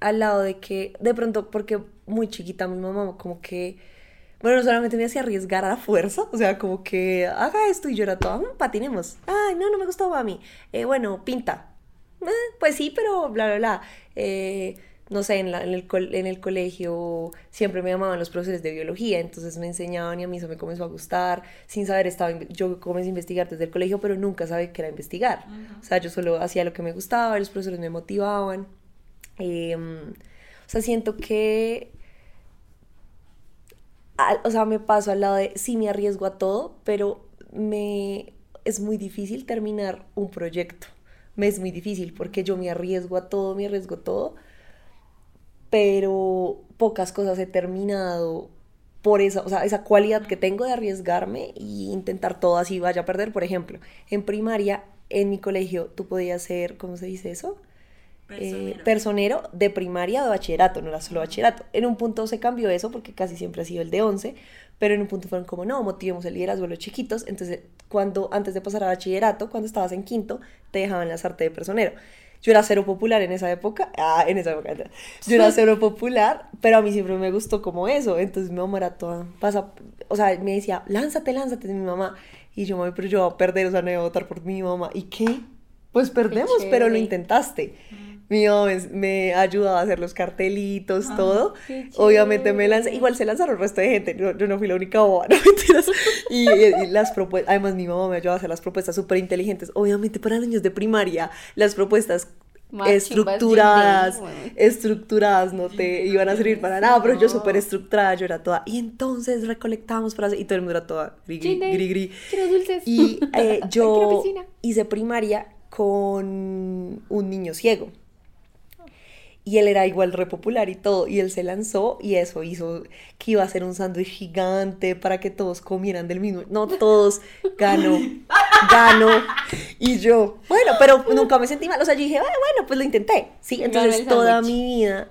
al lado de que, de pronto, porque muy chiquita mi mamá como que, bueno, no solamente me hacía arriesgar a la fuerza, o sea, como que haga esto y yo era toda, "Mm, patinemos. Ay, no, no me gustó mami. Eh, bueno, pinta. "Eh, pues sí, pero bla, bla, bla. Eh, no sé, en, la- en el, en el colegio siempre me llamaban los profesores de biología, entonces me enseñaban y a mí eso me comenzó a gustar. Sin saber, estaba, yo comencé a investigar desde el colegio, pero nunca sabía qué era investigar. O sea, yo solo hacía lo que me gustaba, los profesores me motivaban. Em, o sea, siento que al- o sea, me paso al lado de sí me arriesgo a todo, pero me es muy difícil terminar un proyecto. Me es muy difícil porque yo me arriesgo a todo, me arriesgo a todo, pero pocas cosas he terminado por esa, o sea, esa cualidad que tengo de arriesgarme y intentar todo así vaya a perder. Por ejemplo, en primaria, en mi colegio, tú podías ser, ¿cómo se dice eso? eh, Personero. de primaria o de bachillerato, no era solo bachillerato. En un punto se cambió eso porque casi siempre ha sido el de 11, pero en un punto fueron como, no, motivemos el liderazgo de los chiquitos. Entonces, cuando antes de pasar a bachillerato, cuando estabas en quinto, te dejaban lanzarte de personero. Yo era cero popular en esa época, ah, en esa época, yo era cero popular, pero a mí siempre me gustó como eso, entonces mi mamá era toda, pasa, o sea, me decía, lánzate, lánzate, mi mamá, y yo, pero yo voy a perder, o sea, no voy a votar por mi mamá, ¿y qué? Pues perdemos, pero lo intentaste. Mi mamá me, ayudaba a hacer los cartelitos, Ah, todo. Obviamente me lancé, igual se lanzaron el resto de gente, yo, yo no fui la única boba, no mentiras. Y, y las propuestas, además mi mamá me ayudaba a hacer las propuestas súper inteligentes. Obviamente para niños de primaria, las propuestas Más estructuradas, bien, estructuradas no te iban a servir para nada, pero yo súper estructurada, yo era toda. Y entonces recolectamos frases y todo el mundo era toda gri, gri, Chinde. gri, gri. Quiero dulces. Y eh, yo hice primaria con un niño ciego. Y él era igual re popular y todo. Y él se lanzó y eso hizo que iba a ser un sándwich gigante para que todos comieran del mismo. No todos, ganó, ganó. Y yo, bueno, pero nunca me sentí mal. O sea, yo dije, "Ah, bueno, pues lo intenté. Sí, entonces toda mi vida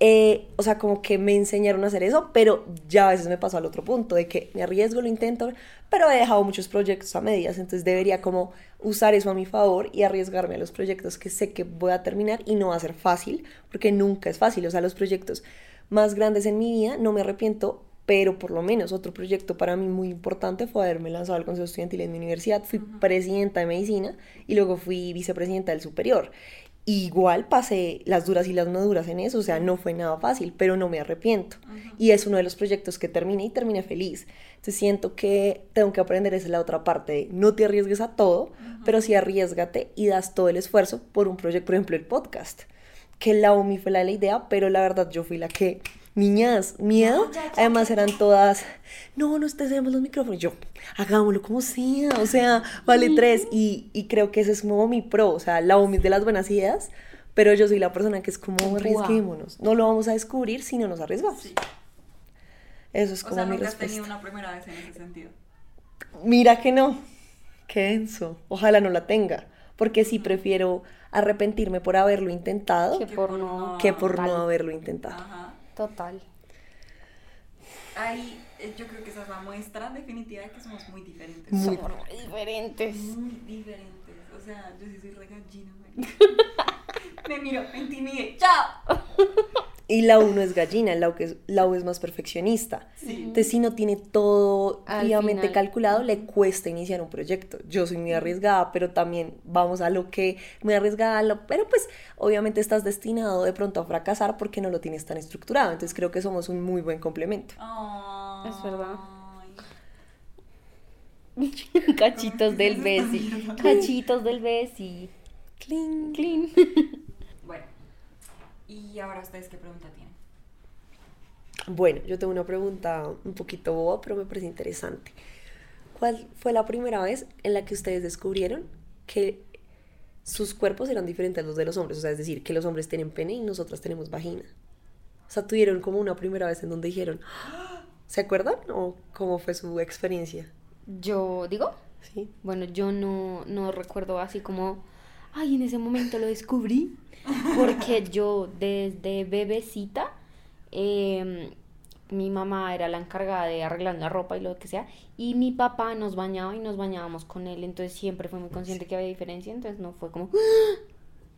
eh, o sea, como que me enseñaron a hacer eso, pero ya a veces me pasó al otro punto, de que me arriesgo, lo intento, pero he dejado muchos proyectos a medias, entonces debería como usar eso a mi favor y arriesgarme a los proyectos que sé que voy a terminar y no va a ser fácil, porque nunca es fácil, o sea, los proyectos más grandes en mi vida, no me arrepiento, pero por lo menos otro proyecto para mí muy importante fue haberme lanzado al Consejo Estudiantil en mi universidad, fui presidenta de medicina y luego fui vicepresidenta del superior. Igual pasé las duras y las no duras en eso, o sea, no fue nada fácil, pero no me arrepiento. Y es uno de los proyectos que terminé y terminé feliz. Entonces siento que tengo que aprender esa es la otra parte no te arriesgues a todo, pero sí arriesgate y das todo el esfuerzo por un proyecto, por ejemplo, el podcast. Que la OMI fue la, la idea, pero la verdad yo fui la que, niñas, miedo. Además eran todas, no, no tenemos los micrófonos. Yo, hagámoslo como sea, o sea, vale tres. Y, y creo que ese es como mi pro, o sea, la OMI es de las buenas ideas, pero yo soy la persona que es como, arriesguémonos. No lo vamos a descubrir si no nos arriesgamos. Sí. Eso es O como sea, mi nunca has respuesta. tenido una primera vez en ese sentido. Mira que no. Qué denso. Ojalá no la tenga. Porque sí prefiero arrepentirme por haberlo intentado Que por no. que por no haberlo intentado. Ajá. Total. Ahí eh, yo creo que esa es la muestra definitiva de que somos muy diferentes. Muy- Somos diferentes. Muy diferentes. O sea, yo sí soy re gallina, marica. Me miro, me intimide. ¡Chao! Y la U no es gallina, la U, que es, la U es más perfeccionista. Sí. Entonces, si no tiene todo fríamente calculado, le cuesta iniciar un proyecto. Yo soy muy arriesgada, pero también vamos a lo que muy arriesgada, lo- pero pues obviamente estás destinado de pronto a fracasar porque no lo tienes tan estructurado. Entonces, creo que somos un muy buen complemento. Es verdad. Cachitos del besi. Cachitos del besi. Cling. Clean. Y ahora ustedes qué pregunta tienen. Bueno, yo tengo una pregunta un poquito boba, pero me parece interesante. ¿Cuál fue la primera vez en la que ustedes descubrieron que sus cuerpos eran diferentes a los de los hombres? O sea, es decir, que los hombres tienen pene y nosotras tenemos vagina. O sea, tuvieron como una primera vez en donde dijeron, "Ah", ¿se acuerdan? ¿O cómo fue su experiencia? Yo digo, Sí. bueno, yo no, no recuerdo así como, ay, en ese momento lo descubrí, porque yo desde bebecita, em, mi mamá era la encargada de arreglar la ropa y lo que sea, y mi papá nos bañaba y nos bañábamos con él, entonces siempre fue muy consciente que había diferencia, entonces no fue como, ¡ah!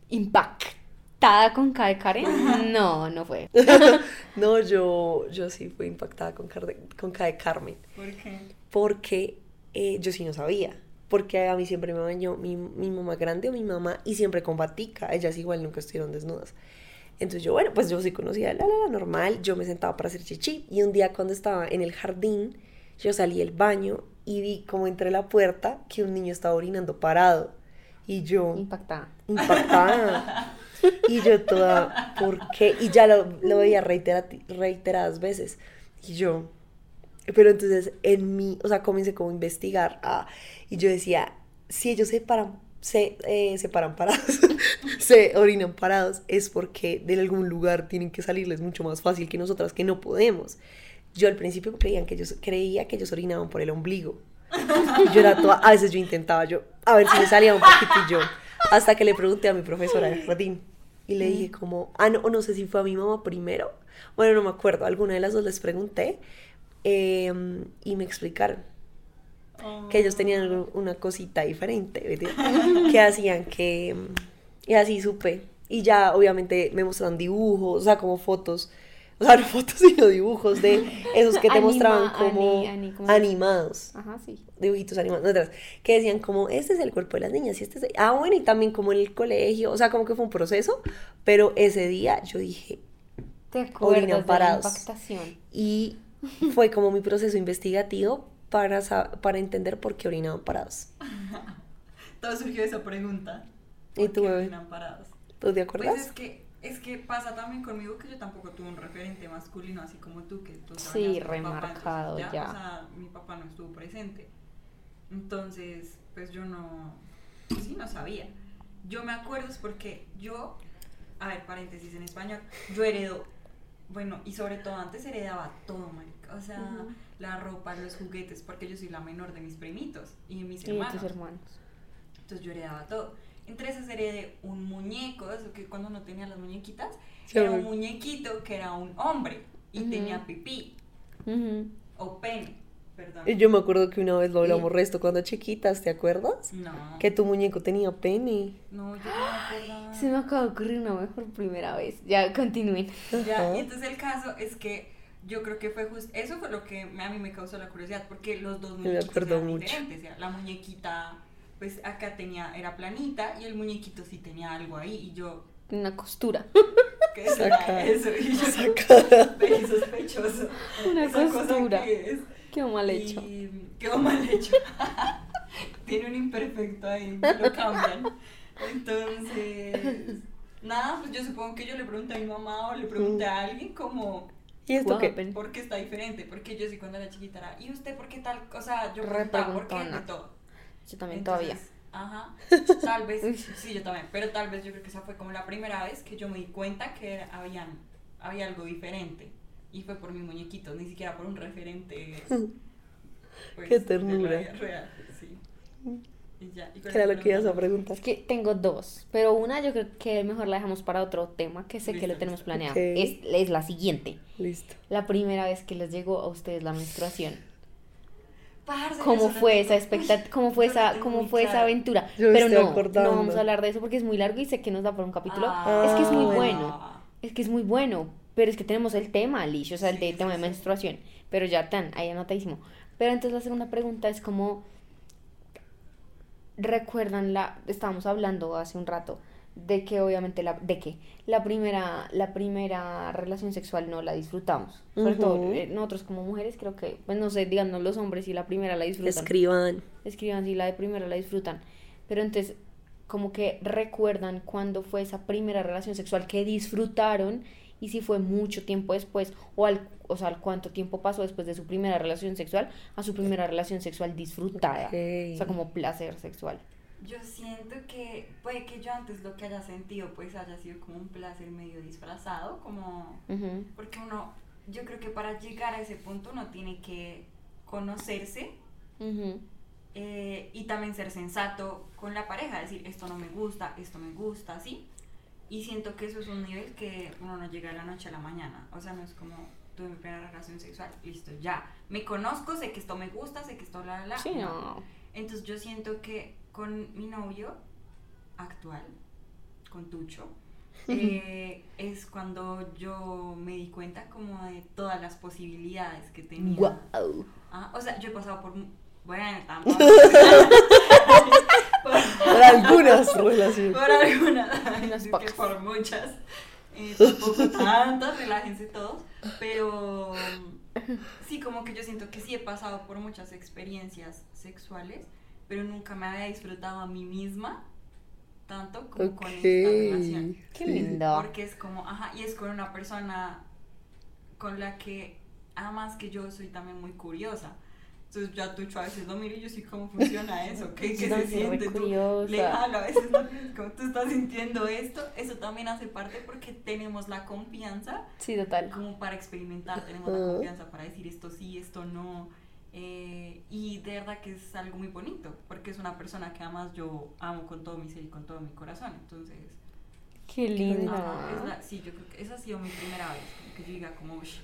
impactada con K de Karen, no, no fue. No, yo, yo sí fui impactada con, Carde- con K de Carmen. ¿Por qué? porque eh, yo sí no sabía. Porque a mí siempre me bañó mi, mi mamá grande o mi mamá y siempre con batica. Ellas igual nunca estuvieron desnudas. Entonces yo, bueno, pues yo sí conocía la, la, la normal, yo me sentaba para hacer chichi y un día cuando estaba en el jardín, yo salí del baño y vi como entre la puerta que un niño estaba orinando parado y yo Impactada. impactada. Y yo toda, ¿por qué? Y ya lo, lo veía reitera- reiteradas veces. Y yo, pero entonces en mí, o sea, comencé como a investigar. ah, y yo decía, si ellos se paran, se, eh, se paran parados, se orinan parados, es porque de algún lugar tienen que salirles mucho más fácil que nosotras que no podemos. Yo al principio creían que ellos, creía que ellos orinaban por el ombligo. Yo era toda, a veces yo intentaba yo, a ver si me salía un poquito y yo, hasta que le pregunté a mi profesora del jardín y le dije como, ah, no, no sé si fue a mi mamá primero, bueno, no me acuerdo, alguna de las dos les pregunté em, y me explicaron que ellos tenían una cosita diferente, ¿verdad? que hacían que, y así supe, y ya obviamente me mostraron dibujos, o sea, como fotos, o sea, no fotos, sino dibujos de esos que te Anima- mostraban como ani- ani- animados Ajá, sí. dibujitos animados, otras, que decían como, este es el cuerpo de las niñas y este es... el-". Ah, bueno, y también como en el colegio, o sea, como que fue un proceso, pero ese día yo dije, ¿Te acuerdas de la impactación? y fue como mi proceso investigativo para, para entender por qué orinaban parados. Todo surgió de esa pregunta. ¿Y ¿Por tú, qué bebé? orinan parados? ¿Tú te Pues acuerdas? es que, es que pasa también conmigo que yo tampoco tuve un referente masculino así como tú, que tú Sí, tu papá, remarcado, entonces ya. O sea, mi papá no estuvo presente. Entonces, pues yo no, pues sí, no sabía. Yo me acuerdo es porque yo, a ver, paréntesis en español, yo heredo, bueno, y sobre todo antes heredaba todo, marica. O sea, la ropa, los juguetes, porque yo soy la menor de mis primitos y de mis Y de hermanos. tus hermanos. Entonces yo heredaba todo. Entre esas heredé un muñeco, eso que cuando no tenía las muñequitas, Sí. era un muñequito que era un hombre y tenía pipí o pene, perdón. Y Yo me acuerdo que una vez lo hablamos resto cuando chiquitas, ¿te acuerdas? No, Que tu muñeco tenía pene. no, yo no me. Se me acaba de ocurrir una mejor primera vez. Ya, continúen. Ya, Ajá. y entonces el caso es que yo creo que fue justo, eso fue lo que me- a mí me causó la curiosidad, porque los dos me muñequitos acuerdo eran mucho. diferentes, era la muñequita, pues acá tenía, era planita, y el muñequito sí tenía algo ahí, y yo, Una costura. ¿qué Saca- eso? Y yo, sospechoso. Una Esa cosa costura. que es. Qué mal hecho. Y quedó mal hecho. Tiene un imperfecto ahí, lo cambian. Entonces, nada, pues yo supongo que yo le pregunté a mi mamá o le pregunté a alguien como, ¿Y esto qué? happened? ¿por qué está diferente? Porque yo sí cuando era chiquita era, ¿y usted por qué tal? O sea, yo preguntaba por qué de todo. Yo también Entonces, todavía. Ajá, tal vez, sí, yo también, pero tal vez yo creo que esa fue como la primera vez que yo me di cuenta que habían, había algo diferente. Y fue por mi muñequito, ni siquiera por un referente. pues, Qué ternura. vida real, sí. Y ya. ¿Y cuál ¿Qué era es lo que ibas a pregunta? preguntar? Es que tengo dos, pero una yo creo que mejor la dejamos para otro tema que sé que lo tenemos listo. planeado. Es, es la siguiente. Listo. La primera vez que les llegó a ustedes la menstruación. Parce, ¿Cómo fue esa expectativa? ¿Cómo fue esa, cómo fue esa aventura? Yo Pero estoy no, acordando. no vamos a hablar de eso porque es muy largo y sé que nos da por un capítulo. Ah, es que es muy bueno. bueno. Es que es muy bueno. Pero es que tenemos el tema, Alicia, o sea, el de tema de menstruación. Pero ya tan, ahí anotadísimo. Pero entonces la segunda pregunta es como. ¿Recuerdan la. Estábamos hablando hace un rato de que obviamente la. de que la primera, la primera relación sexual no la disfrutamos. Sobre todo eh, nosotros como mujeres creo que, pues no sé, díganos los hombres si la primera la disfrutan Escriban. escriban si la de primera la disfrutan. Pero entonces, como que recuerdan cuándo fue esa primera relación sexual que disfrutaron y si fue mucho tiempo después o al, o sea, al cuánto tiempo pasó después de su primera relación sexual a su primera relación sexual disfrutada. Ok. O sea, como placer sexual. Yo siento que puede que yo antes lo que haya sentido pues haya sido como un placer medio disfrazado, como Ujú. porque uno, yo creo que para llegar a ese punto uno tiene que conocerse Ujú. eh, y también ser sensato con la pareja, decir esto no me gusta, esto me gusta, ¿sí? Y siento que eso es un nivel que uno no llega de la noche a la mañana, o sea, no es como tuve mi primera relación sexual, listo, ya, me conozco, sé que esto me gusta, sé que esto la, la, la. Sí, no. Entonces yo siento que con mi novio actual, con Tucho, eh, es cuando yo me di cuenta como de todas las posibilidades que tenía. Guau. Ah, o sea, yo he pasado por... Bueno, tampoco. por, algunas relaciones. por algunas, que por muchas. eh, tampoco tantas, relájense todos, pero sí, como que yo siento que sí he pasado por muchas experiencias sexuales, pero nunca me había disfrutado a mí misma tanto como con esta relación. Qué lindo. Porque es como, ajá, y es con una persona con la que, además que yo soy también muy curiosa. Entonces ya tú a veces lo miro y yo sí, ¿cómo funciona eso? ¿Qué, qué se siente? Tú le jalo a veces, ¿no? como tú estás sintiendo esto, eso también hace parte porque tenemos la confianza Sí, total. como para experimentar, tenemos la Ajá. confianza para decir esto sí, esto no. eh, y de verdad que es algo muy bonito, porque es una persona que además yo amo con todo mi ser y con todo mi corazón. Entonces, Qué lindo. la- sí, yo creo que esa ha sido mi primera vez, que yo diga como "Ush,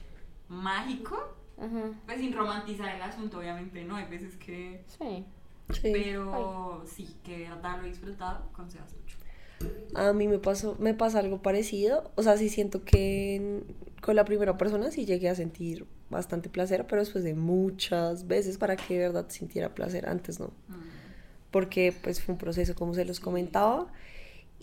mágico, Ajá. pues sin romantizar el asunto, obviamente, ¿no? Hay veces que... Sí. Sí. Pero sí, que de verdad lo he disfrutado con Sebas mucho. A mí me pasó, me pasa algo parecido. O sea, sí siento que en- con la primera persona sí llegué a sentir bastante placer, pero después de muchas veces para que de verdad sintiera placer. Antes no. Mm. Porque pues fue un proceso como se los comentaba.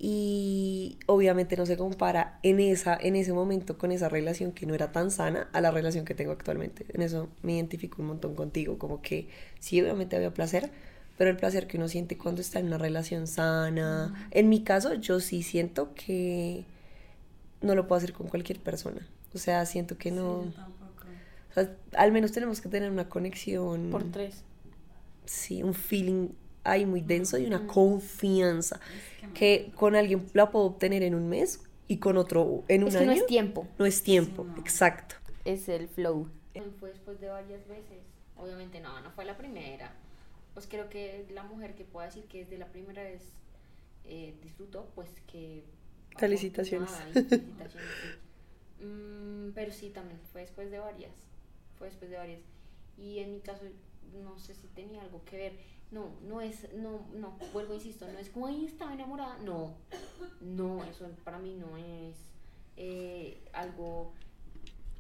Y obviamente no se compara en, esa, en ese momento con esa relación que no era tan sana a la relación que tengo actualmente. En eso me identifico un montón contigo, como que sí, obviamente había placer, pero el placer que uno siente cuando está en una relación sana. En mi caso, yo sí siento que no lo puedo hacer con cualquier persona. O sea, siento que no... Sí, o sea, al menos tenemos que tener una conexión Por tres. sí, un feeling ahí muy denso y una confianza que con alguien la puedo obtener en un mes y con otro en un Es que año no es tiempo. no es tiempo, Sí, no. exacto. Es el flow. Fue después de varias veces. Obviamente no, no fue la primera. Pues creo que la mujer que pueda decir que desde la primera vez eh, disfrutó, pues que... Felicitaciones. felicitaciones, sí. Mm, pero sí, también fue después de varias. Fue después de varias. Y en mi caso, no sé si tenía algo que ver. No, no es, no, no, vuelvo, insisto, no es como, ahí estaba enamorada. No, no, eso para mí no es eh, algo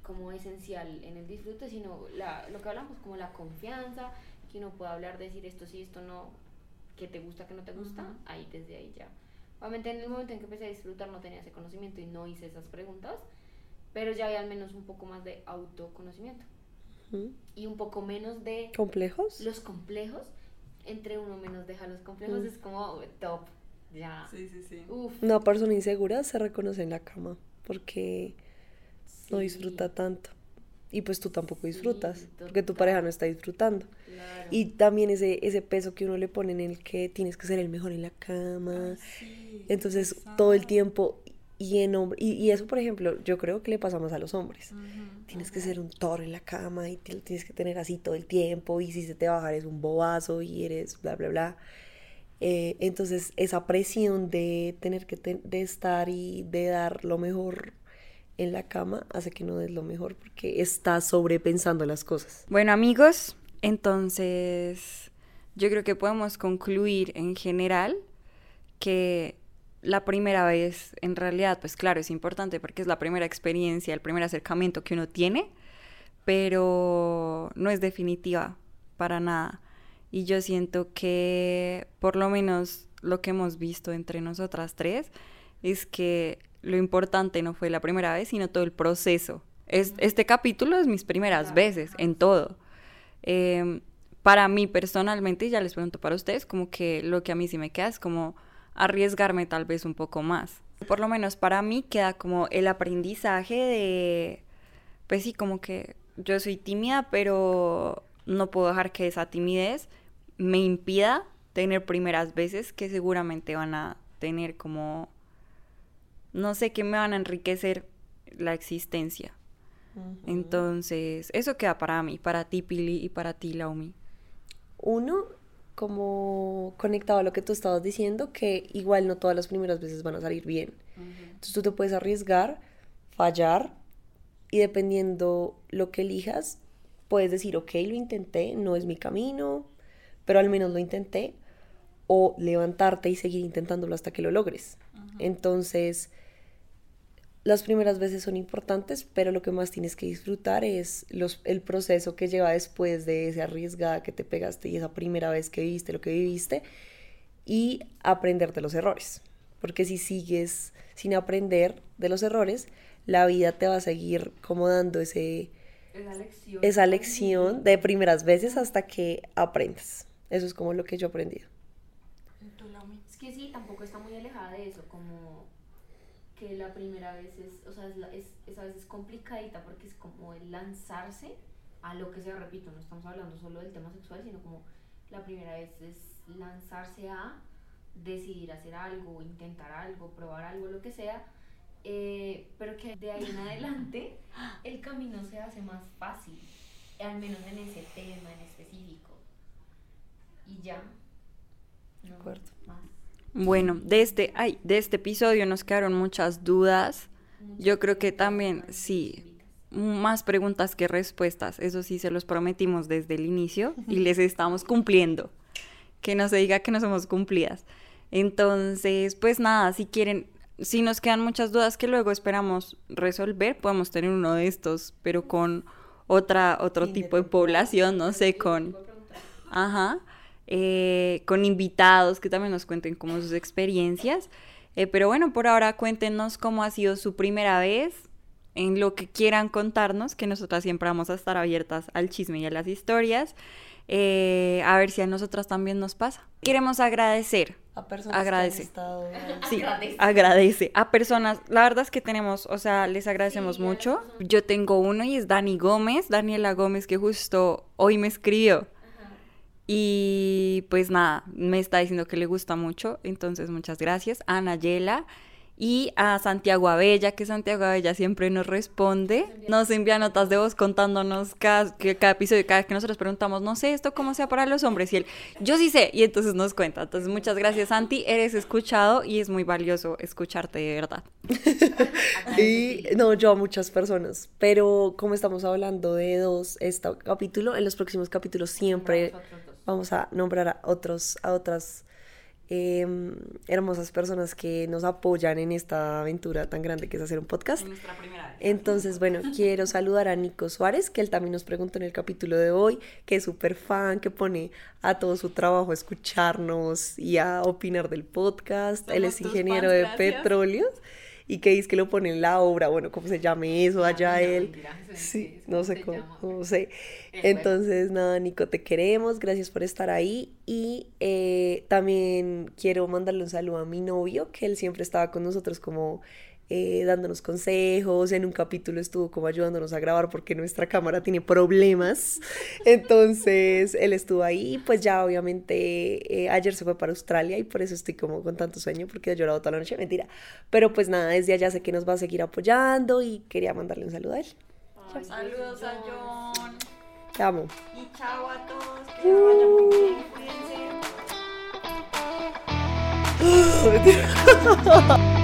como esencial en el disfrute, sino la, lo que hablamos, como la confianza, que uno pueda hablar, decir esto sí, esto no, que te gusta, que no te gusta, Ujú. ahí desde ahí ya. Obviamente en el momento en que empecé a disfrutar no tenía ese conocimiento y no hice esas preguntas, pero ya había al menos un poco más de autoconocimiento Ujú. y un poco menos de ¿Complejos? los complejos, entre uno menos deja los complejos, Mm. es como top, ya. Sí, sí, sí. Uf, Una persona insegura se reconoce en la cama porque no disfruta tanto. Y pues tú tampoco disfrutas, Sí, porque tu pareja no está disfrutando. claro. Y también ese, ese peso que uno le pone en el que tienes que ser el mejor en la cama. Sí, Entonces, todo el tiempo, y en hombre, y, y eso, por ejemplo, yo creo que le pasa más a los hombres. Ujú, Tienes que ujú. ser un toro en la cama y te lo tienes que tener así todo el tiempo y si se te baja eres un bobazo y eres bla, bla, bla. Eh, entonces esa presión de tener que ten- de estar y de dar lo mejor en la cama hace que no des lo mejor porque estás sobrepensando las cosas. Bueno amigos, entonces yo creo que podemos concluir en general que la primera vez en realidad, pues claro, es importante porque es la primera experiencia, el primer acercamiento que uno tiene, pero no es definitiva para nada. Y yo siento que por lo menos lo que hemos visto entre nosotras tres es que lo importante no fue la primera vez, sino todo el proceso. Es, este capítulo es mis primeras veces en todo. Em, para mí personalmente, y ya les pregunto para ustedes, como que lo que a mí sí me queda es como arriesgarme tal vez un poco más. Por lo menos para mí queda como el aprendizaje de, pues sí, como que yo soy tímida, pero no puedo dejar que esa timidez me impida tener primeras veces que seguramente van a tener como, no sé, que me van a enriquecer la existencia. Entonces, eso queda para mí, para ti, Pili, y para ti, Laumi. Uno, como conectado a lo que tú estabas diciendo, que igual no todas las primeras veces van a salir bien. Entonces tú te puedes arriesgar, fallar y dependiendo lo que elijas, puedes decir, ok, lo intenté, no es mi camino, pero al menos lo intenté, o levantarte y seguir intentándolo hasta que lo logres. Entonces, las primeras veces son importantes, pero lo que más tienes que disfrutar es los, el proceso que lleva después de esa arriesgada que te pegaste y esa primera vez que viviste lo que viviste y aprender de los errores. porque si sigues sin aprender de los errores, la vida te va a seguir como dando ese, Esa lección. esa lección de primeras veces hasta que aprendas. Eso es como lo que yo he aprendido. Es que sí, tampoco está muy alejada de eso, como la primera vez es, o sea, es, la- es, es a veces complicadita porque es como el lanzarse a lo que sea, repito, no estamos hablando solo del tema sexual, sino como la primera vez es lanzarse a decidir hacer algo, intentar algo, probar algo, lo que sea, eh, pero que de ahí en adelante el camino se hace más fácil, al menos en ese tema en específico. Y ya. No, acuerdo. más. Bueno, de este, ay, de este episodio nos quedaron muchas dudas. Yo creo que también, sí, más preguntas que respuestas. Eso sí, se los prometimos desde el inicio y les estamos cumpliendo. Que no se diga que no somos cumplidas. Entonces, pues nada, si quieren, si nos quedan muchas dudas que luego esperamos resolver, podemos tener uno de estos, pero con otra, otro tipo de población, no sé, con... Ajá. Eh, con invitados que también nos cuenten como sus experiencias. Eh, pero bueno, por ahora cuéntenos cómo ha sido su primera vez, en lo que quieran contarnos, que nosotras siempre vamos a estar abiertas al chisme y a las historias. Eh, a ver si a nosotras también nos pasa. Queremos agradecer A personas Agradece. que han estado... Sí, Agradece. agradece a personas. La verdad es que tenemos, o sea, les agradecemos Sí, mucho. Yo tengo uno y es Dani Gómez, Daniela Gómez, que justo hoy me escribió. Y pues nada, me está diciendo que le gusta mucho, entonces muchas gracias. A Nayela y a Santiago Abella, que Santiago Abella siempre nos responde. Nos envía notas de voz contándonos cada, que cada episodio, cada vez que nosotros preguntamos, no sé esto cómo sea para los hombres. Y él, yo sí sé, y entonces nos cuenta. Entonces muchas gracias, Santi, eres escuchado y es muy valioso escucharte de verdad. Y no, yo a muchas personas, pero como estamos hablando de dos, este capítulo, en los próximos capítulos siempre. Vamos a nombrar a otros, a otras em, hermosas personas que nos apoyan en esta aventura tan grande que es hacer un podcast. nuestra primera vez. Entonces, bueno, quiero saludar a Nico Suárez, que él también nos preguntó en el capítulo de hoy, que es súper fan, que pone a todo su trabajo a escucharnos y a opinar del podcast. él es ingeniero fans, de gracias. petróleos y que dice que lo pone en la obra, bueno, ¿cómo se llame eso allá no, él? Sí, es no como sé cómo, llama. no sé. Es Entonces, nada, Nico, te queremos, gracias por estar ahí. Y eh, también quiero mandarle un saludo a mi novio, que él siempre estaba con nosotros como eh, dándonos consejos. En un capítulo estuvo como ayudándonos a grabar porque nuestra cámara tiene problemas. Entonces, él estuvo ahí. Pues ya, obviamente, eh, ayer se fue para Australia y por eso estoy como con tanto sueño porque ha llorado toda la noche. Mentira. Pero pues nada, desde allá sé que nos va a seguir apoyando y quería mandarle un saludo a él. Saludos a John. Te amo. Y chao a todos, que les vaya muy bien, cuídense.